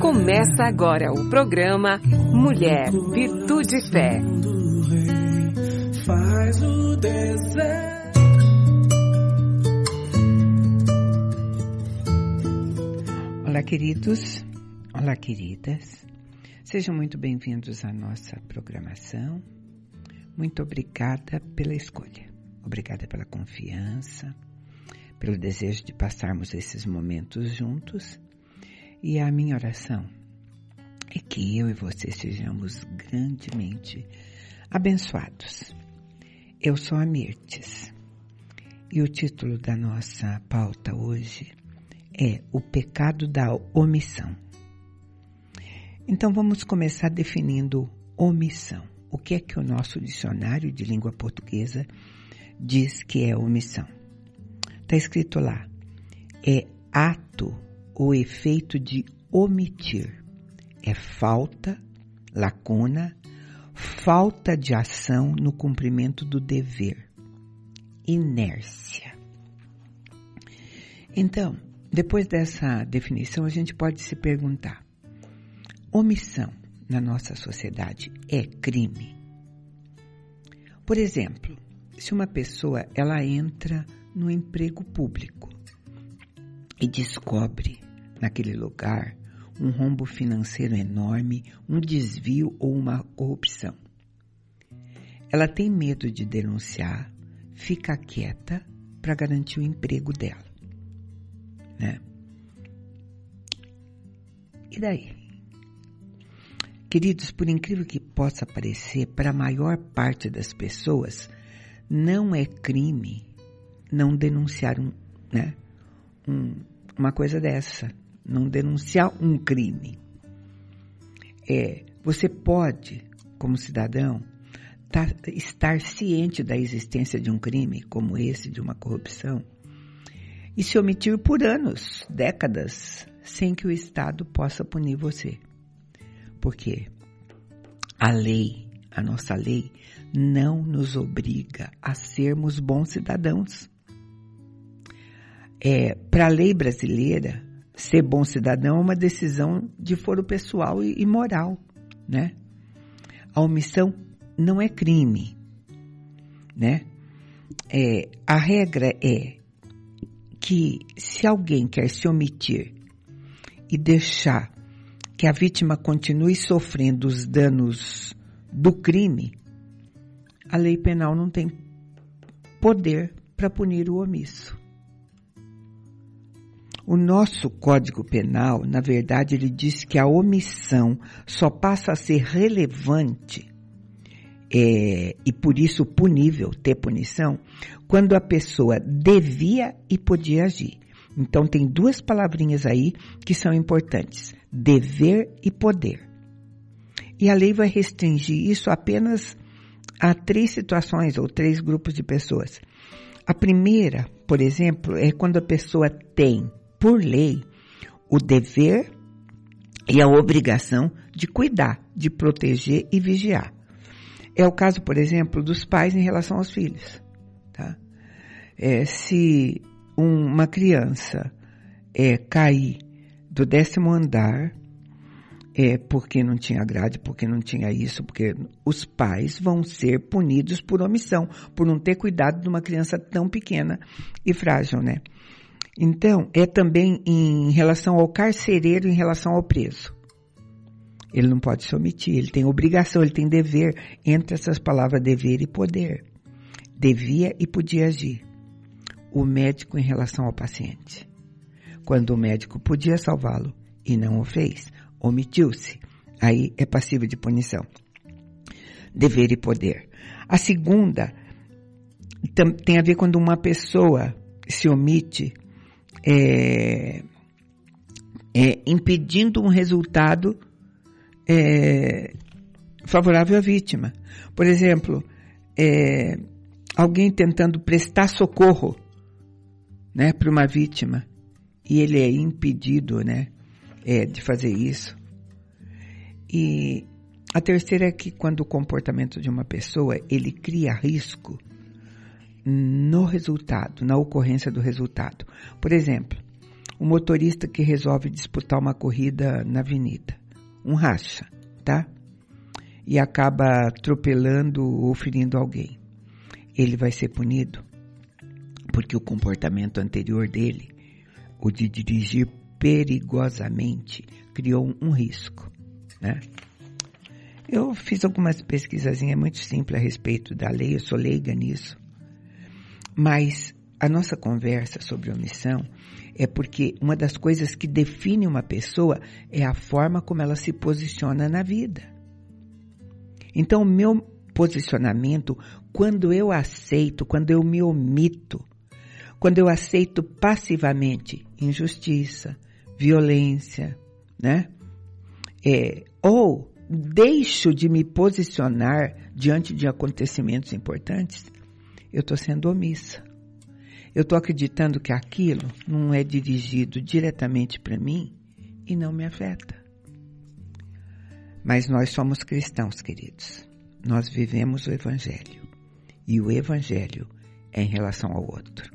Começa agora o programa Mulher, Virtude e Fé. Faz o. Olá, queridos. Olá, queridas. Sejam muito bem-vindos à nossa programação. Muito obrigada pela escolha. Obrigada pela confiança, pelo desejo de passarmos esses momentos juntos. E a minha oração é que eu e você sejamos grandemente abençoados. Eu sou a Mirtes e o título da nossa pauta hoje é O Pecado da Omissão. Então vamos começar definindo omissão. O que é que o nosso dicionário de língua portuguesa diz que é omissão? Está escrito lá: é ato ou efeito de omitir. É falta, lacuna, falta de ação no cumprimento do dever. Inércia. Então, depois dessa definição, a gente pode se perguntar: omissão na nossa sociedade é crime? Por exemplo, se uma pessoa ela entra no emprego público e descobre naquele lugar um rombo financeiro enorme, um desvio ou uma corrupção. Ela tem medo de denunciar, fica quieta para garantir o emprego dela. Né? E daí? Queridos, por incrível que possa parecer, para a maior parte das pessoas, não é crime não denunciar um, né, um, uma coisa dessa, não denunciar um crime. É, você pode, como cidadão, tá, estar ciente da existência de um crime como esse, de uma corrupção, e se omitir por anos, décadas, sem que o Estado possa punir você. Porque a lei, a nossa lei, não nos obriga a sermos bons cidadãos. É, Para a lei brasileira, ser bom cidadão é uma decisão de foro pessoal e, e moral, né? A omissão não é crime, né? É, a regra é que se alguém quer se omitir e deixar que a vítima continue sofrendo os danos do crime, a lei penal não tem poder para punir o omisso. O nosso Código Penal, na verdade, ele diz que a omissão só passa a ser relevante é, e por isso punível, ter punição, quando a pessoa devia e podia agir. Então tem duas palavrinhas aí que são importantes: dever e poder. E a lei vai restringir isso apenas a três situações ou três grupos de pessoas. A primeira, por exemplo, é quando a pessoa tem por lei, o dever e a obrigação de cuidar, de proteger e vigiar. É o caso, por exemplo, dos pais em relação aos filhos. Tá? É, se uma criança é, cair do décimo andar, é porque não tinha grade, porque não tinha isso, porque os pais vão ser punidos por omissão, por não ter cuidado de uma criança tão pequena e frágil, né? Então, é também em relação ao carcereiro, em relação ao preso. Ele não pode se omitir, ele tem obrigação, ele tem dever, entre essas palavras dever e poder. Devia e podia agir. O médico em relação ao paciente. Quando o médico podia salvá-lo e não o fez, omitiu-se, aí é passível de punição. Dever e poder. A segunda tem a ver quando uma pessoa se omite é, é, impedindo um resultado é, favorável à vítima. Por exemplo, é, alguém tentando prestar socorro né, para uma vítima e ele é impedido né, é, de fazer isso. E a terceira é que quando o comportamento de uma pessoa ele cria risco no resultado, na ocorrência do resultado. Por exemplo, o motorista que resolve disputar uma corrida na avenida, um racha, tá? E acaba atropelando ou ferindo alguém. Ele vai ser punido porque o comportamento anterior dele, o de dirigir perigosamente, criou um risco, né? Eu fiz algumas pesquisazinhas muito simples a respeito da lei, eu sou leiga nisso. Mas a nossa conversa sobre omissão é porque uma das coisas que define uma pessoa é a forma como ela se posiciona na vida. Então, o meu posicionamento, quando eu aceito, quando eu me omito, quando eu aceito passivamente injustiça, violência, né? É, ou deixo de me posicionar diante de acontecimentos importantes, eu estou sendo omissa. Eu estou acreditando que aquilo não é dirigido diretamente para mim e não me afeta. Mas nós somos cristãos, queridos. Nós vivemos o Evangelho. E o Evangelho é em relação ao outro.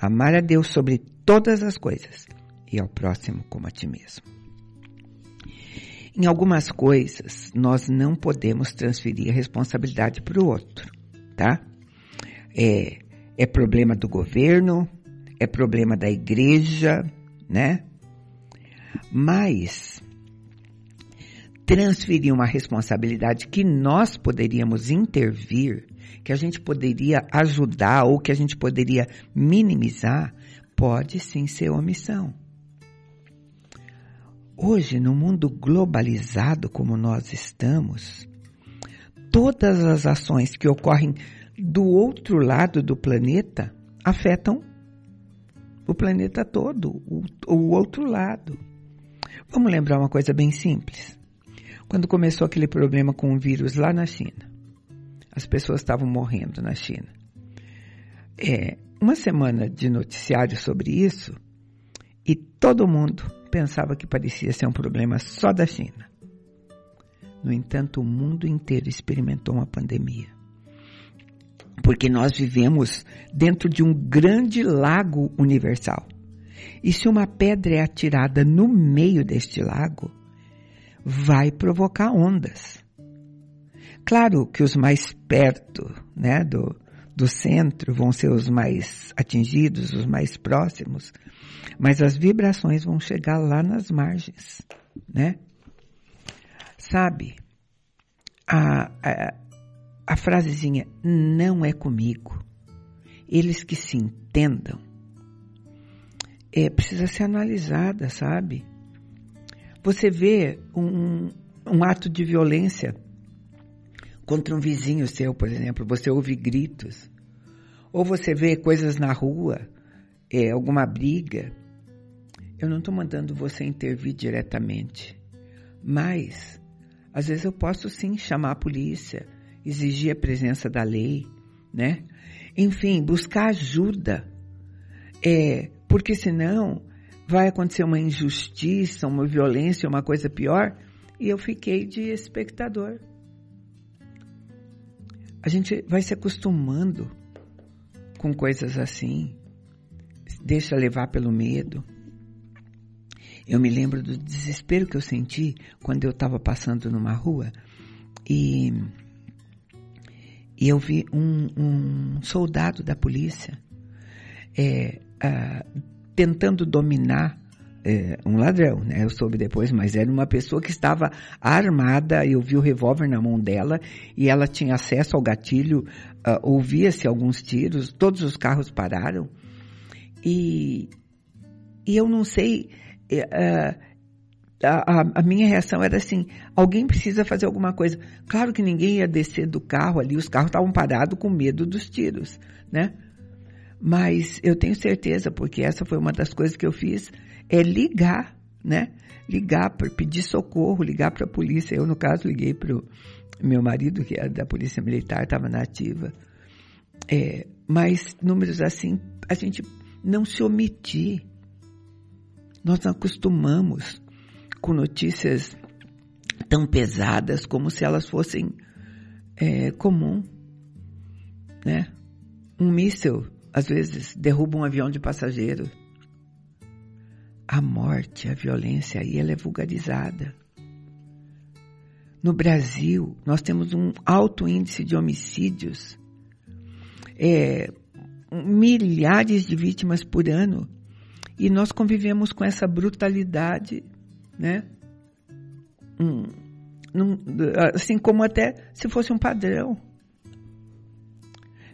Amar a Deus sobre todas as coisas e ao próximo como a ti mesmo. Em algumas coisas, nós não podemos transferir a responsabilidade para o outro, tá? É, é problema do governo, é problema da igreja, né? Mas transferir uma responsabilidade que nós poderíamos intervir, que a gente poderia ajudar ou que a gente poderia minimizar, pode sim ser omissão. Hoje, no mundo globalizado como nós estamos, todas as ações que ocorrem do outro lado do planeta afetam o planeta todo, o, o outro lado. Vamos lembrar uma coisa bem simples. Quando começou aquele problema com o vírus lá na China, as pessoas estavam morrendo na China. É, uma semana de noticiário sobre isso e todo mundo pensava que parecia ser um problema só da China. No entanto, o mundo inteiro experimentou uma pandemia porque nós vivemos dentro de um grande lago universal. E se uma pedra é atirada no meio deste lago, vai provocar ondas. Claro que os mais perto, né, do, do centro vão ser os mais atingidos, os mais próximos, mas as vibrações vão chegar lá nas margens, né? Sabe, a, a, a frasezinha não é comigo, eles que se entendam, é, precisa ser analisada, sabe? Você vê um, um ato de violência contra um vizinho seu, por exemplo, você ouve gritos, ou você vê coisas na rua, é, alguma briga. Eu não estou mandando você intervir diretamente, mas às vezes eu posso sim chamar a polícia, exigir a presença da lei, né? Enfim, buscar ajuda. É, porque senão vai acontecer uma injustiça, uma violência, uma coisa pior, e eu fiquei de espectador. A gente vai se acostumando com coisas assim, deixa levar pelo medo. Eu me lembro do desespero que eu senti quando eu estava passando numa rua e e eu vi um, um soldado da polícia é, tentando dominar é, um ladrão, né? Eu soube depois, mas era uma pessoa que estava armada. Eu vi o revólver na mão dela e ela tinha acesso ao gatilho. Ouvia-se alguns tiros, todos os carros pararam e, e eu não sei. Uh, a, a, minha reação era assim: alguém precisa fazer alguma coisa. Claro que ninguém ia descer do carro ali, os carros estavam parados com medo dos tiros, né? Mas eu tenho certeza, porque essa foi uma das coisas que eu fiz, é ligar, né? Ligar para pedir socorro, ligar para a polícia. Eu, no caso, liguei para o meu marido, que era da Polícia Militar, estava na ativa. É, mas números assim, a gente não se omitir. Nós não acostumamos com notícias tão pesadas como se elas fossem é, comum, né? Um míssil, às vezes, derruba um avião de passageiro. a morte, a violência aí ela é vulgarizada. No Brasil, nós temos um alto índice de homicídios, é, milhares de vítimas por ano, e nós convivemos com essa brutalidade, né? Hum, assim como até se fosse um padrão.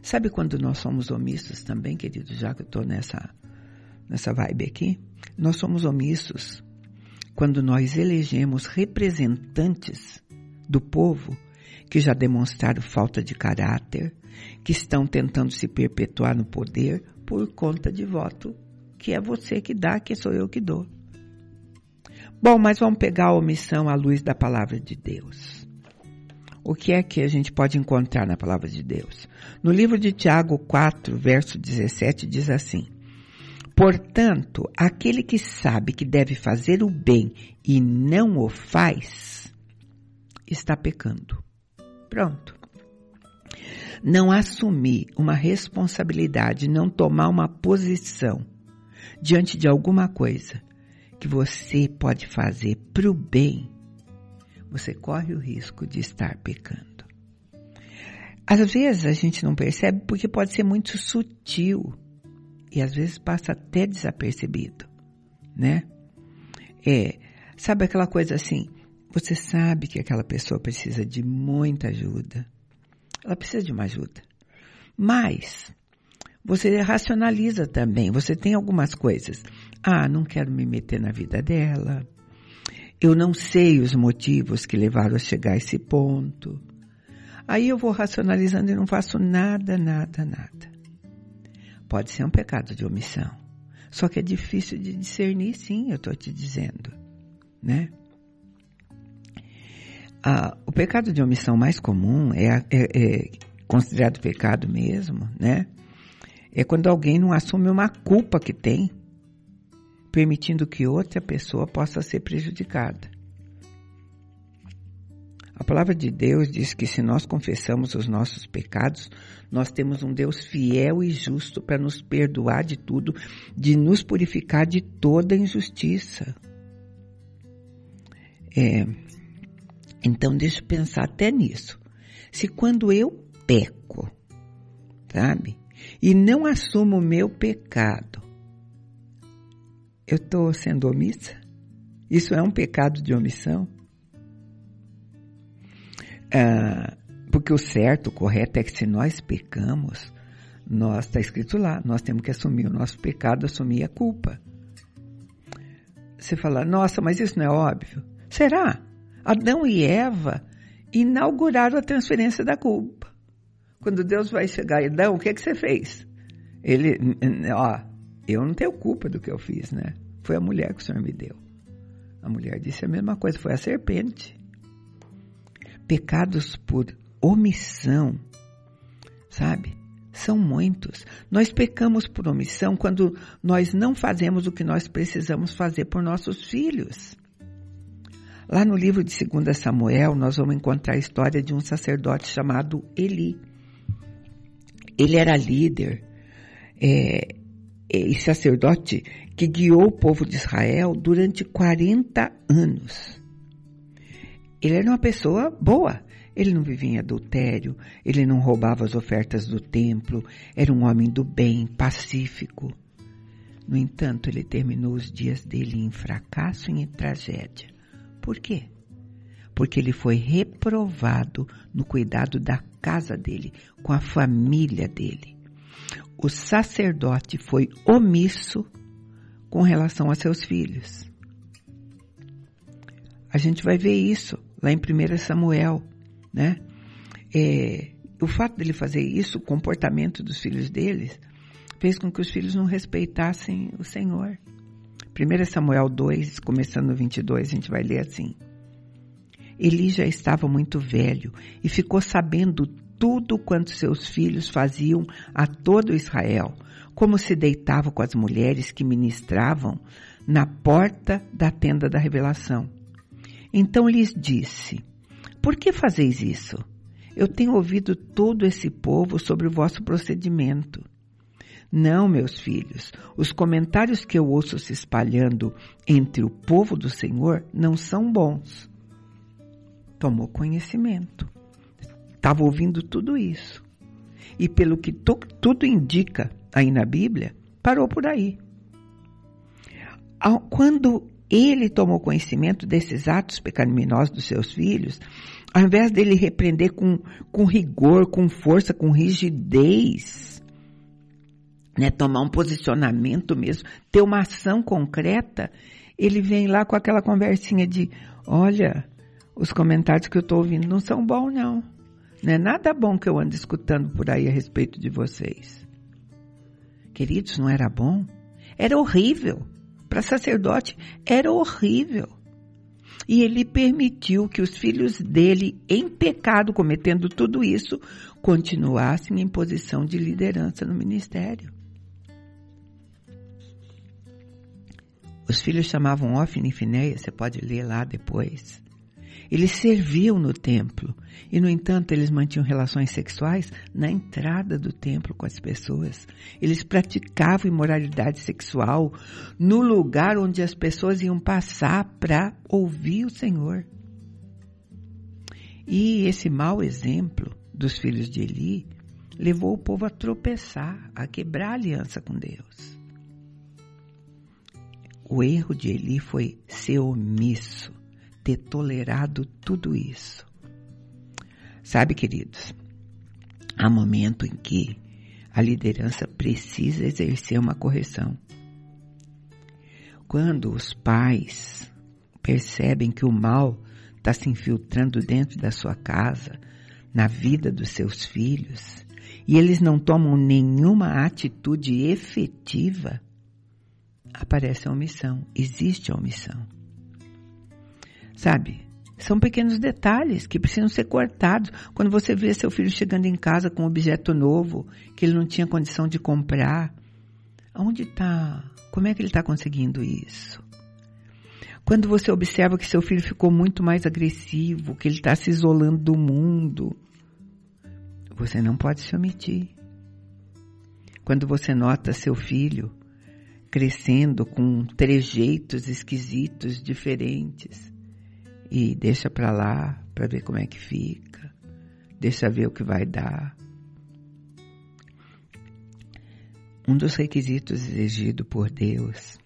Sabe quando nós somos omissos também, querido, já que eu estou nessa, nessa vibe aqui? Nós somos omissos quando nós elegemos representantes do povo que já demonstraram falta de caráter, que estão tentando se perpetuar no poder por conta de voto, que é você que dá, que sou eu que dou. Bom, mas vamos pegar a omissão à luz da palavra de Deus. O que é que a gente pode encontrar na palavra de Deus? No livro de Tiago 4, verso 17, diz assim: Portanto, aquele que sabe que deve fazer o bem e não o faz, está pecando. Pronto. Não assumir uma responsabilidade, não tomar uma posição diante de alguma coisa que você pode fazer para o bem, você corre o risco de estar pecando. Às vezes a gente não percebe porque pode ser muito sutil e às vezes passa até desapercebido, né? É, sabe aquela coisa assim, você sabe que aquela pessoa precisa de muita ajuda. Ela precisa de uma ajuda. Mas você racionaliza também. Você tem algumas coisas. Ah, não quero me meter na vida dela. Eu não sei os motivos que levaram a chegar a esse ponto. Aí eu vou racionalizando e não faço nada, nada, nada. Pode ser um pecado de omissão. Só que é difícil de discernir, sim, eu estou te dizendo, né? Ah, o pecado de omissão mais comum é, é, é considerado pecado mesmo, né? É quando alguém não assume uma culpa que tem, permitindo que outra pessoa possa ser prejudicada. A palavra de Deus diz que se nós confessamos os nossos pecados, nós temos um Deus fiel e justo para nos perdoar de tudo, de nos purificar de toda injustiça. É, então, deixa eu pensar até nisso. Se quando eu peco, sabe? E não assumo o meu pecado, eu estou sendo omissa? Isso é um pecado de omissão? Ah, porque o certo, o correto é que se nós pecamos, nós, está escrito lá, nós temos que assumir o nosso pecado, assumir a culpa. Você fala, nossa, mas isso não é óbvio? Será? Adão e Eva inauguraram a transferência da culpa. Quando Deus vai chegar, Adão, o que, é que você fez? Ele, ó, eu não tenho culpa do que eu fiz, né? Foi a mulher que o Senhor me deu. A mulher disse a mesma coisa, foi a serpente. Pecados por omissão, sabe? São muitos. Nós pecamos por omissão quando nós não fazemos o que nós precisamos fazer por nossos filhos. Lá no livro de 2 Samuel, nós vamos encontrar a história de um sacerdote chamado Eli. Ele era líder é, é, e sacerdote que guiou o povo de Israel durante 40 anos. Ele era uma pessoa boa. Ele não vivia em adultério, ele não roubava as ofertas do templo, era um homem do bem, pacífico. No entanto, ele terminou os dias dele em fracasso e em tragédia. Por quê? Porque ele foi reprovado no cuidado da casa dele, com a família dele. O sacerdote foi omisso com relação a seus filhos. A gente vai ver isso lá em 1 Samuel, né? É, o fato dele fazer isso, o comportamento dos filhos deles, fez com que os filhos não respeitassem o Senhor. 1 Samuel 2, começando no 22, a gente vai ler assim. Eli já estava muito velho e ficou sabendo tudo quanto seus filhos faziam a todo Israel, como se deitavam com as mulheres que ministravam na porta da tenda da revelação. Então lhes disse: Por que fazeis isso? Eu tenho ouvido todo esse povo sobre o vosso procedimento. Não, meus filhos, os comentários que eu ouço se espalhando entre o povo do Senhor não são bons. Tomou conhecimento. Estava ouvindo tudo isso. E pelo que tu, tudo indica aí na Bíblia, parou por aí. Quando ele tomou conhecimento desses atos pecaminosos dos seus filhos, ao invés dele repreender com, com rigor, com força, com rigidez, né, tomar um posicionamento mesmo, ter uma ação concreta, ele vem lá com aquela conversinha de, olha, os comentários que eu estou ouvindo não são bons não. Não é nada bom que eu ando escutando por aí a respeito de vocês. Queridos, não era bom? Era horrível. Para sacerdote, era horrível. E ele permitiu que os filhos dele, em pecado, cometendo tudo isso, continuassem em posição de liderança no ministério. Os filhos chamavam Ofne e você pode ler lá depois. Eles serviam no templo e, no entanto, eles mantinham relações sexuais na entrada do templo com as pessoas. Eles praticavam imoralidade sexual no lugar onde as pessoas iam passar para ouvir o Senhor. E esse mau exemplo dos filhos de Eli levou o povo a tropeçar, a quebrar a aliança com Deus. O erro de Eli foi ser omisso ter tolerado tudo isso. Sabe, queridos, há momento em que a liderança precisa exercer uma correção. Quando os pais percebem que o mal está se infiltrando dentro da sua casa, na vida dos seus filhos, e eles não tomam nenhuma atitude efetiva, aparece a omissão, existe a omissão. Sabe? São pequenos detalhes que precisam ser cortados. Quando você vê seu filho chegando em casa com um objeto novo que ele não tinha condição de comprar, onde está? Como é que ele está conseguindo isso? Quando você observa que seu filho ficou muito mais agressivo, que ele está se isolando do mundo, você não pode se omitir. Quando você nota seu filho crescendo com trejeitos esquisitos, diferentes, e deixa para lá para ver como é que fica, deixa ver o que vai dar. Um dos requisitos exigidos por Deus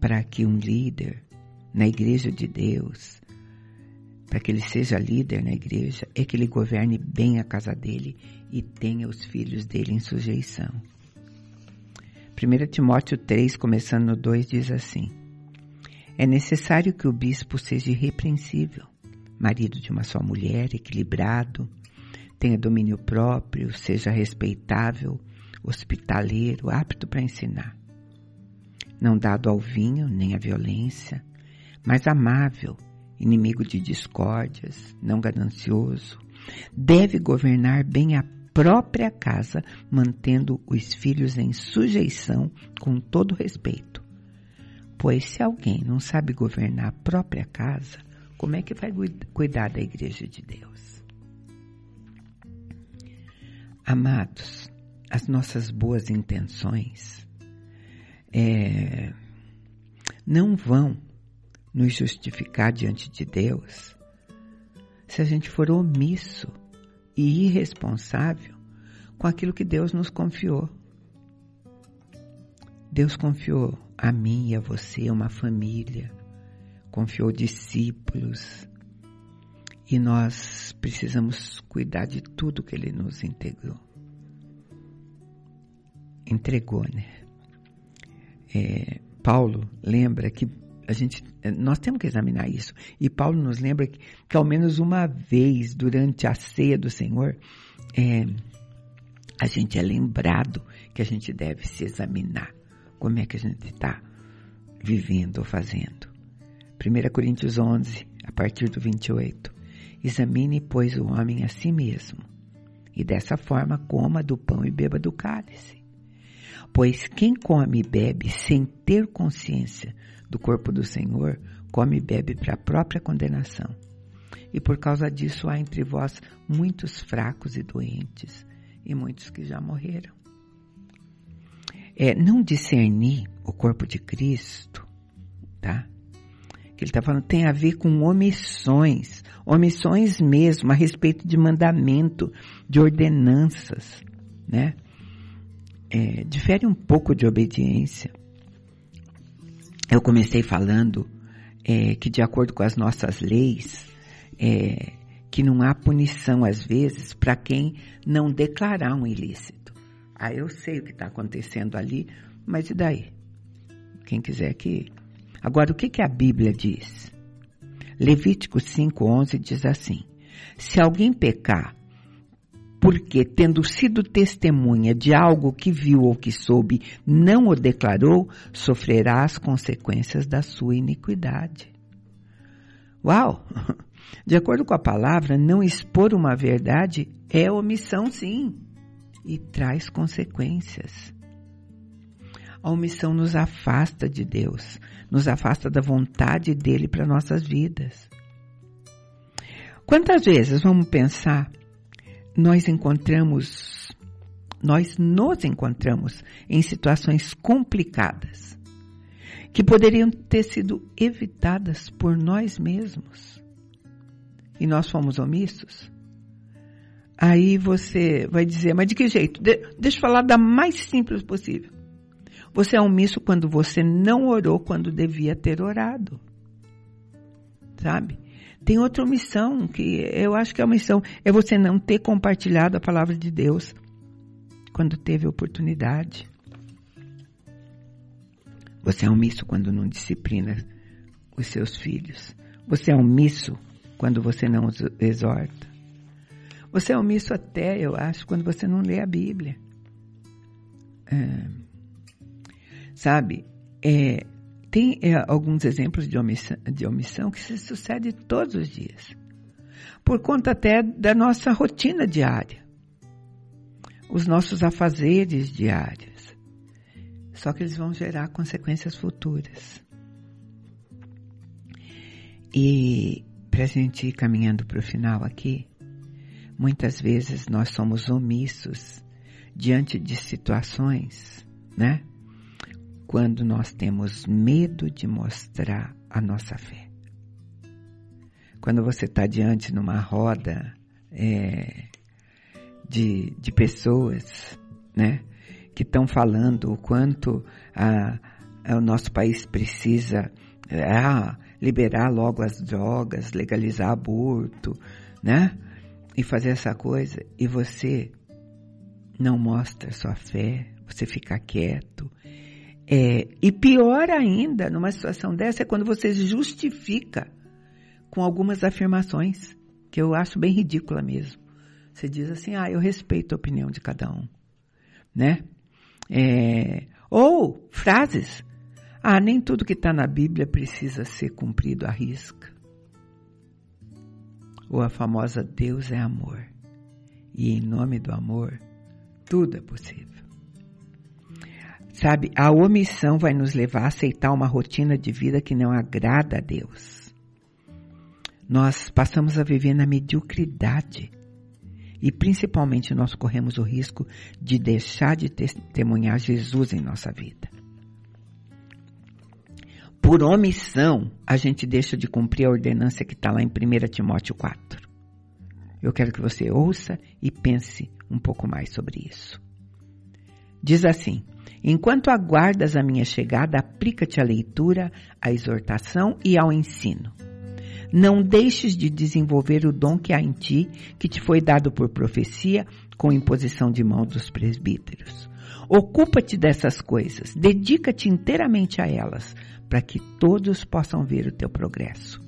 para que um líder na igreja de Deus, para que ele seja líder na igreja, é que ele governe bem a casa dele e tenha os filhos dele em sujeição. 1 Timóteo 3, começando no 2, diz assim: é necessário que o bispo seja irrepreensível, marido de uma só mulher, equilibrado, tenha domínio próprio, seja respeitável, hospitaleiro, apto para ensinar. Não dado ao vinho nem à violência, mas amável, inimigo de discórdias, não ganancioso, deve governar bem a própria casa, mantendo os filhos em sujeição com todo respeito Pois se alguém não sabe governar a própria casa, como é que vai cuidar da igreja de Deus? Amados, as nossas boas intenções é, não vão nos justificar diante de Deus se a gente for omisso e irresponsável com aquilo que Deus nos confiou. Deus confiou a mim e a você uma família, confiou discípulos e nós precisamos cuidar de tudo que Ele nos integrou. Entregou, né? É, Paulo lembra que a gente, nós temos que examinar isso. E Paulo nos lembra que, que ao menos uma vez durante a ceia do Senhor, é, a gente é lembrado que a gente deve se examinar como é que a gente está vivendo ou fazendo. 1 Coríntios 11, a partir do 28. Examine, pois, o homem a si mesmo, e dessa forma coma do pão e beba do cálice. Pois quem come e bebe sem ter consciência do corpo do Senhor, come e bebe para a própria condenação. E por causa disso há entre vós muitos fracos e doentes, e muitos que já morreram. É, não discernir o corpo de Cristo, tá? Que ele está falando tem a ver com omissões, omissões mesmo a respeito de mandamento, de ordenanças, né? É, difere um pouco de obediência. Eu comecei falando é, que de acordo com as nossas leis, é, que não há punição às vezes para quem não declarar um ilícito. Ah, eu sei o que está acontecendo ali, mas e daí? Quem quiser que. Agora, o que, que a Bíblia diz? Levítico 5,11 diz assim: Se alguém pecar, porque, tendo sido testemunha de algo que viu ou que soube, não o declarou, sofrerá as consequências da sua iniquidade. Uau! De acordo com a palavra, não expor uma verdade é omissão, sim, e traz consequências. A omissão nos afasta de Deus, nos afasta da vontade dele para nossas vidas. Quantas vezes vamos pensar, nós encontramos, nós nos encontramos em situações complicadas que poderiam ter sido evitadas por nós mesmos e nós fomos omissos? Aí você vai dizer, mas de que jeito? De, deixa eu falar da mais simples possível. Você é omisso quando você não orou quando devia ter orado. Sabe? Tem outra omissão que eu acho que é a omissão. É você não ter compartilhado a palavra de Deus quando teve oportunidade. Você é omisso quando não disciplina os seus filhos. Você é omisso quando você não os exorta. Você é omisso até, eu acho, quando você não lê a Bíblia. É, sabe, é, tem é, alguns exemplos de omissão, de omissão que se sucede todos os dias. Por conta até da nossa rotina diária. Os nossos afazeres diários. Só que eles vão gerar consequências futuras. E para a gente ir caminhando para o final aqui, muitas vezes nós somos omissos diante de situações, né? Quando nós temos medo de mostrar a nossa fé. Quando você está diante numa roda é, de, de pessoas, né? Que estão falando o quanto a, a, o nosso país precisa. Ah, liberar logo as drogas, legalizar aborto, né? E fazer essa coisa. E você não mostra sua fé, você fica quieto. É, e pior ainda, numa situação dessa, é quando você justifica com algumas afirmações, que eu acho bem ridícula mesmo. Você diz assim, ah, eu respeito a opinião de cada um, né? É, ou frases ah, nem tudo que está na Bíblia precisa ser cumprido à risca. Ou a famosa Deus é amor. E em nome do amor, tudo é possível. Sabe, a omissão vai nos levar a aceitar uma rotina de vida que não agrada a Deus. Nós passamos a viver na mediocridade. E principalmente nós corremos o risco de deixar de testemunhar Jesus em nossa vida por omissão, a gente deixa de cumprir a ordenança que está lá em 1 Timóteo 4. Eu quero que você ouça e pense um pouco mais sobre isso. Diz assim: Enquanto aguardas a minha chegada, aplica-te à leitura, à exortação e ao ensino. Não deixes de desenvolver o dom que há em ti, que te foi dado por profecia, com imposição de mão dos presbíteros. Ocupa-te dessas coisas, dedica-te inteiramente a elas, para que todos possam ver o teu progresso.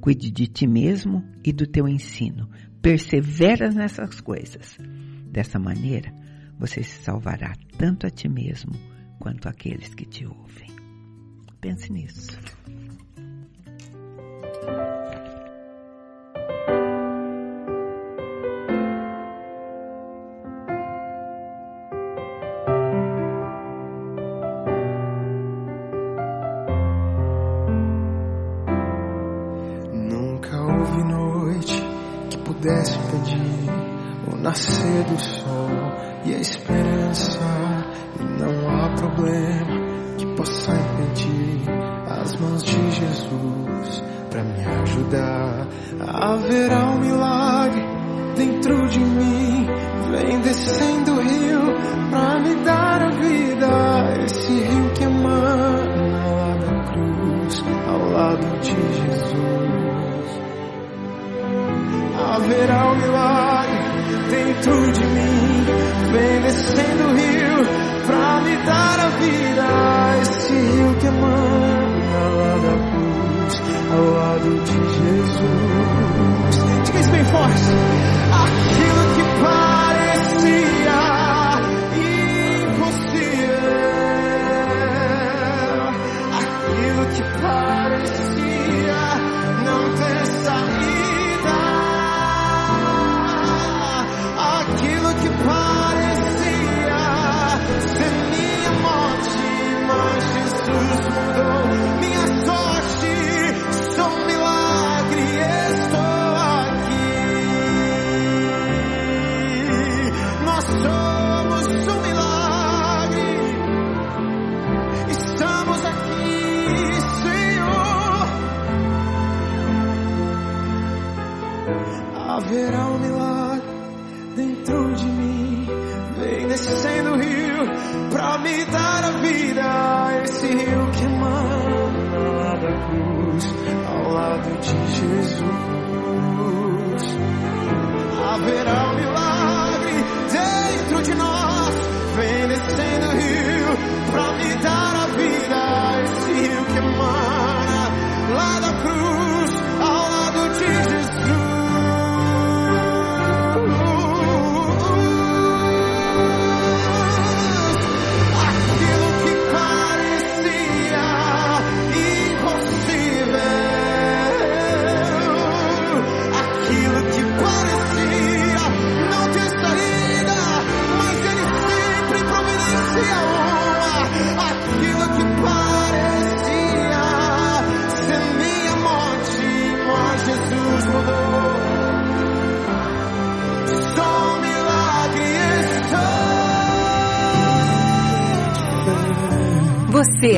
Cuide de ti mesmo e do teu ensino. Persevera nessas coisas. Dessa maneira, você se salvará tanto a ti mesmo quanto aqueles que te ouvem. Pense nisso. As mãos de Jesus para me ajudar. Haverá um milagre dentro de mim, vem descendo o rio para me dar a vida. Esse rio que emana lá da cruz, ao lado de Jesus. Haverá um milagre dentro de mim, vem descendo o rio para me dar a vida. Esse rio que emana da cruz, ao lado de Jesus. Diga isso bem forte. Aquilo